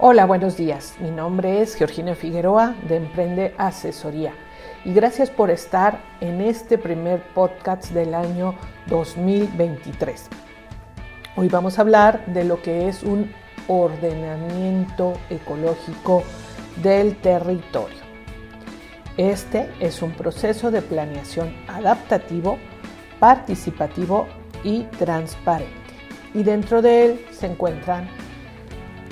Hola, buenos días. Mi nombre es Georgina Figueroa de Emprende Asesoría y gracias por estar en este primer podcast del año 2023. Hoy vamos a hablar de lo que es un ordenamiento ecológico del territorio. Este es un proceso de planeación adaptativo, participativo y transparente. Y dentro de él se encuentran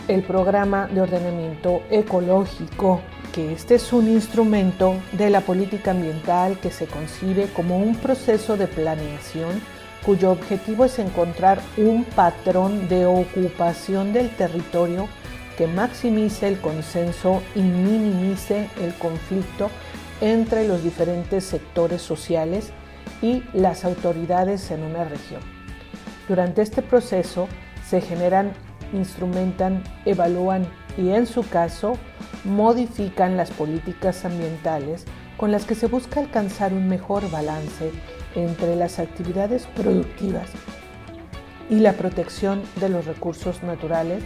el programa de ordenamiento ecológico, que este es un instrumento de la política ambiental que se concibe como un proceso de planeación cuyo objetivo es encontrar un patrón de ocupación del territorio que maximice el consenso y minimice el conflicto entre los diferentes sectores sociales y las autoridades en una región. Durante este proceso se generan instrumentan, evalúan y en su caso modifican las políticas ambientales con las que se busca alcanzar un mejor balance entre las actividades productivas y la protección de los recursos naturales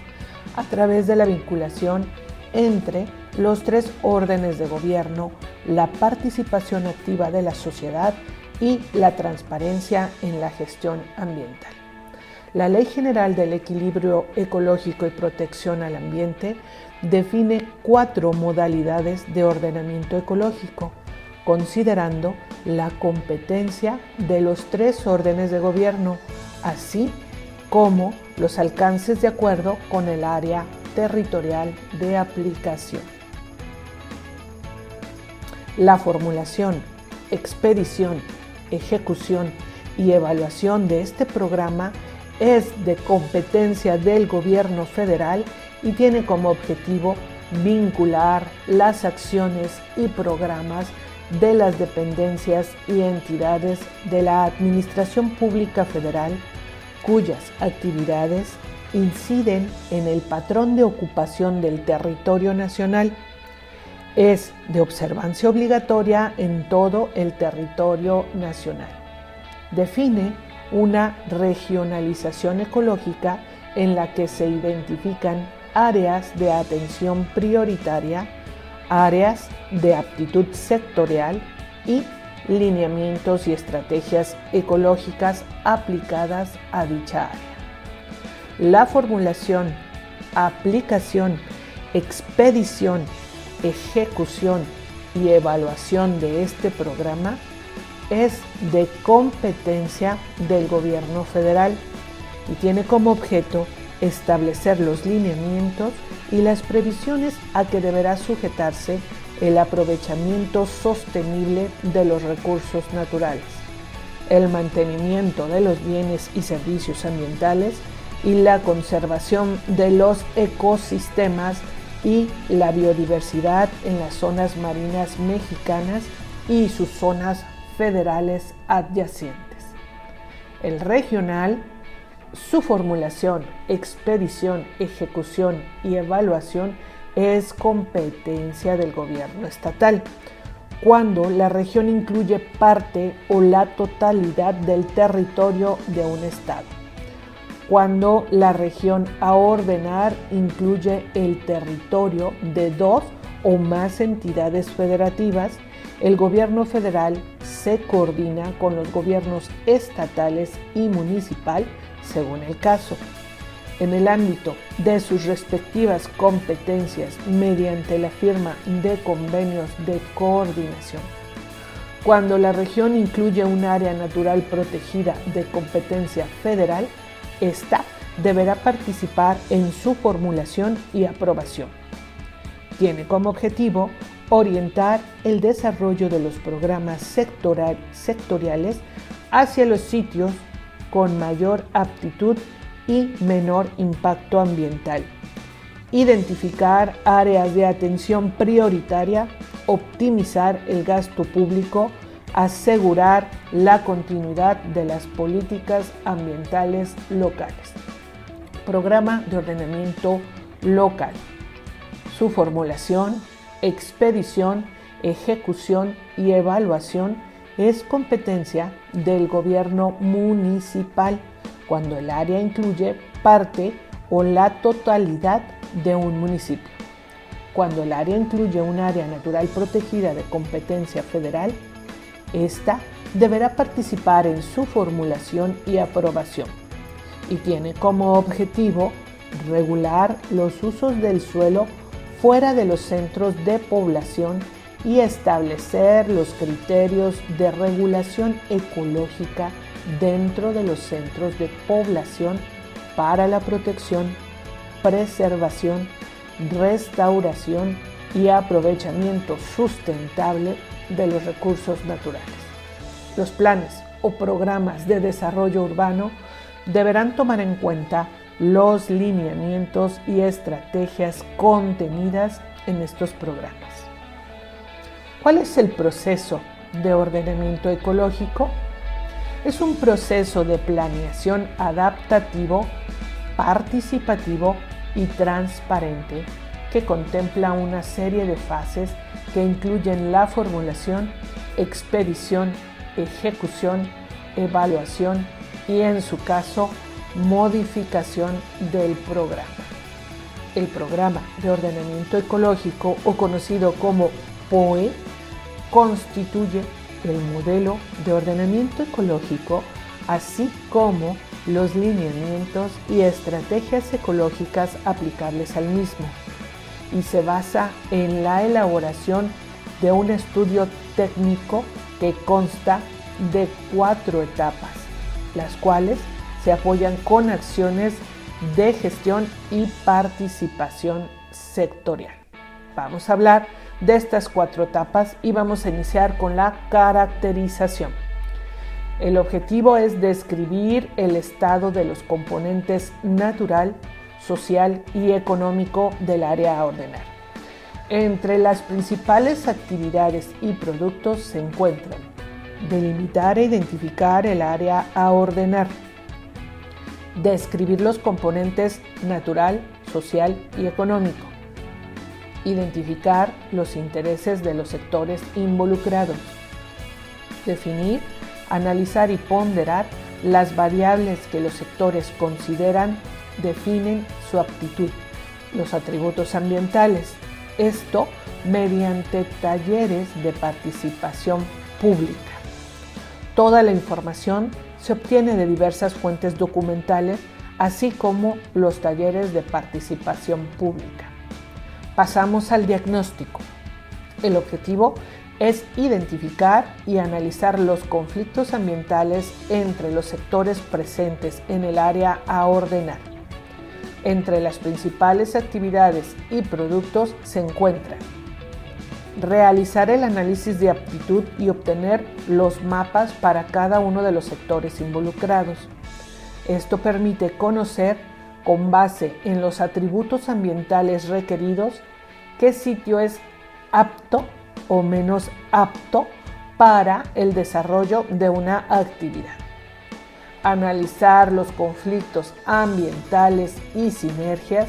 a través de la vinculación entre los tres órdenes de gobierno, la participación activa de la sociedad y la transparencia en la gestión ambiental. La Ley General del Equilibrio Ecológico y Protección al Ambiente define cuatro modalidades de ordenamiento ecológico, considerando la competencia de los tres órdenes de gobierno, así como los alcances de acuerdo con el área territorial de aplicación. La formulación, expedición, ejecución y evaluación de este programa es de competencia del gobierno federal y tiene como objetivo vincular las acciones y programas de las dependencias y entidades de la Administración Pública Federal cuyas actividades inciden en el patrón de ocupación del territorio nacional. Es de observancia obligatoria en todo el territorio nacional. Define una regionalización ecológica en la que se identifican áreas de atención prioritaria, áreas de aptitud sectorial y lineamientos y estrategias ecológicas aplicadas a dicha área. La formulación, aplicación, expedición, ejecución y evaluación de este programa es de competencia del gobierno federal y tiene como objeto establecer los lineamientos y las previsiones a que deberá sujetarse el aprovechamiento sostenible de los recursos naturales, el mantenimiento de los bienes y servicios ambientales y la conservación de los ecosistemas y la biodiversidad en las zonas marinas mexicanas y sus zonas federales adyacentes. El regional, su formulación, expedición, ejecución y evaluación es competencia del gobierno estatal, cuando la región incluye parte o la totalidad del territorio de un estado. Cuando la región a ordenar incluye el territorio de dos o más entidades federativas, el gobierno federal se coordina con los gobiernos estatales y municipal según el caso, en el ámbito de sus respectivas competencias mediante la firma de convenios de coordinación. Cuando la región incluye un área natural protegida de competencia federal, ésta deberá participar en su formulación y aprobación. Tiene como objetivo orientar el desarrollo de los programas sectoriales hacia los sitios con mayor aptitud y menor impacto ambiental. Identificar áreas de atención prioritaria, optimizar el gasto público, asegurar la continuidad de las políticas ambientales locales. Programa de ordenamiento local. Su formulación expedición, ejecución y evaluación es competencia del gobierno municipal cuando el área incluye parte o la totalidad de un municipio. Cuando el área incluye un área natural protegida de competencia federal, esta deberá participar en su formulación y aprobación y tiene como objetivo regular los usos del suelo fuera de los centros de población y establecer los criterios de regulación ecológica dentro de los centros de población para la protección, preservación, restauración y aprovechamiento sustentable de los recursos naturales. Los planes o programas de desarrollo urbano deberán tomar en cuenta los lineamientos y estrategias contenidas en estos programas. ¿Cuál es el proceso de ordenamiento ecológico? Es un proceso de planeación adaptativo, participativo y transparente que contempla una serie de fases que incluyen la formulación, expedición, ejecución, evaluación y en su caso modificación del programa. El programa de ordenamiento ecológico o conocido como POE constituye el modelo de ordenamiento ecológico así como los lineamientos y estrategias ecológicas aplicables al mismo y se basa en la elaboración de un estudio técnico que consta de cuatro etapas, las cuales se apoyan con acciones de gestión y participación sectorial. Vamos a hablar de estas cuatro etapas y vamos a iniciar con la caracterización. El objetivo es describir el estado de los componentes natural, social y económico del área a ordenar. Entre las principales actividades y productos se encuentran delimitar e identificar el área a ordenar, describir los componentes natural, social y económico, identificar los intereses de los sectores involucrados, definir, analizar y ponderar las variables que los sectores consideran definen su aptitud, los atributos ambientales, esto mediante talleres de participación pública. Toda la información se obtiene de diversas fuentes documentales, así como los talleres de participación pública. Pasamos al diagnóstico. El objetivo es identificar y analizar los conflictos ambientales entre los sectores presentes en el área a ordenar. Entre las principales actividades y productos se encuentran realizar el análisis de aptitud y obtener los mapas para cada uno de los sectores involucrados. Esto permite conocer, con base en los atributos ambientales requeridos, qué sitio es apto o menos apto para el desarrollo de una actividad. Analizar los conflictos ambientales y sinergias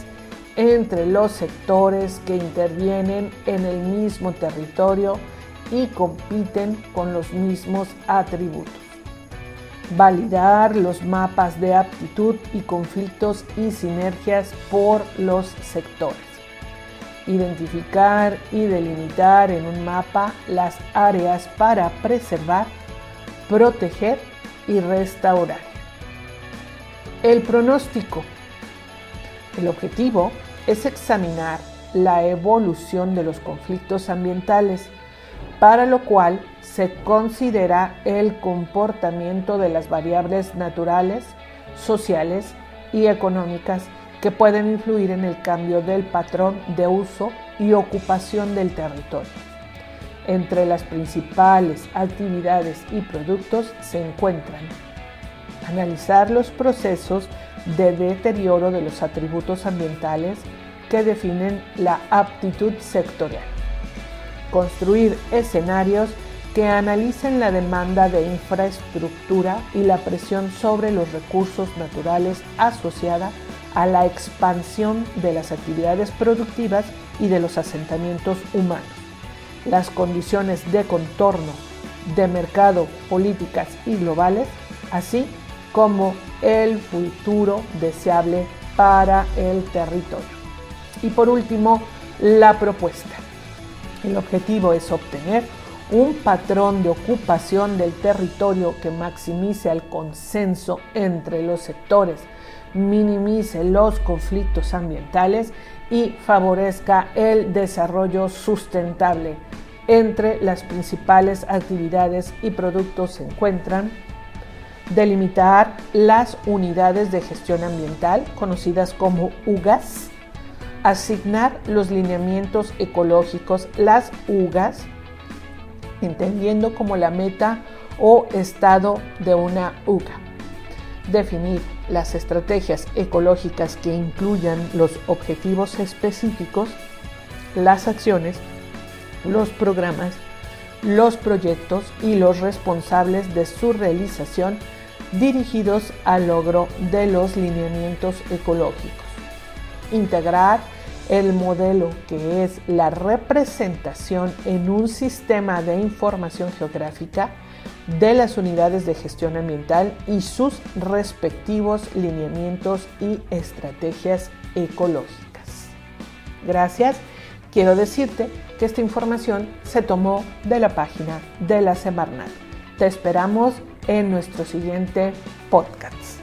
entre los sectores que intervienen en el mismo territorio y compiten con los mismos atributos. Validar los mapas de aptitud y conflictos y sinergias por los sectores. Identificar y delimitar en un mapa las áreas para preservar, proteger y restaurar. El pronóstico el objetivo es examinar la evolución de los conflictos ambientales, para lo cual se considera el comportamiento de las variables naturales, sociales y económicas que pueden influir en el cambio del patrón de uso y ocupación del territorio. Entre las principales actividades y productos se encuentran analizar los procesos de deterioro de los atributos ambientales que definen la aptitud sectorial. Construir escenarios que analicen la demanda de infraestructura y la presión sobre los recursos naturales asociada a la expansión de las actividades productivas y de los asentamientos humanos. Las condiciones de contorno de mercado, políticas y globales, así como el futuro deseable para el territorio. Y por último, la propuesta. El objetivo es obtener un patrón de ocupación del territorio que maximice el consenso entre los sectores, minimice los conflictos ambientales y favorezca el desarrollo sustentable. Entre las principales actividades y productos se encuentran delimitar las unidades de gestión ambiental, conocidas como UGAS, asignar los lineamientos ecológicos, las UGAS, entendiendo como la meta o estado de una UGA, definir las estrategias ecológicas que incluyan los objetivos específicos, las acciones, los programas, los proyectos y los responsables de su realización dirigidos al logro de los lineamientos ecológicos. Integrar el modelo que es la representación en un sistema de información geográfica de las unidades de gestión ambiental y sus respectivos lineamientos y estrategias ecológicas. Gracias. Quiero decirte que esta información se tomó de la página de la Semarnat. Te esperamos en nuestro siguiente podcast.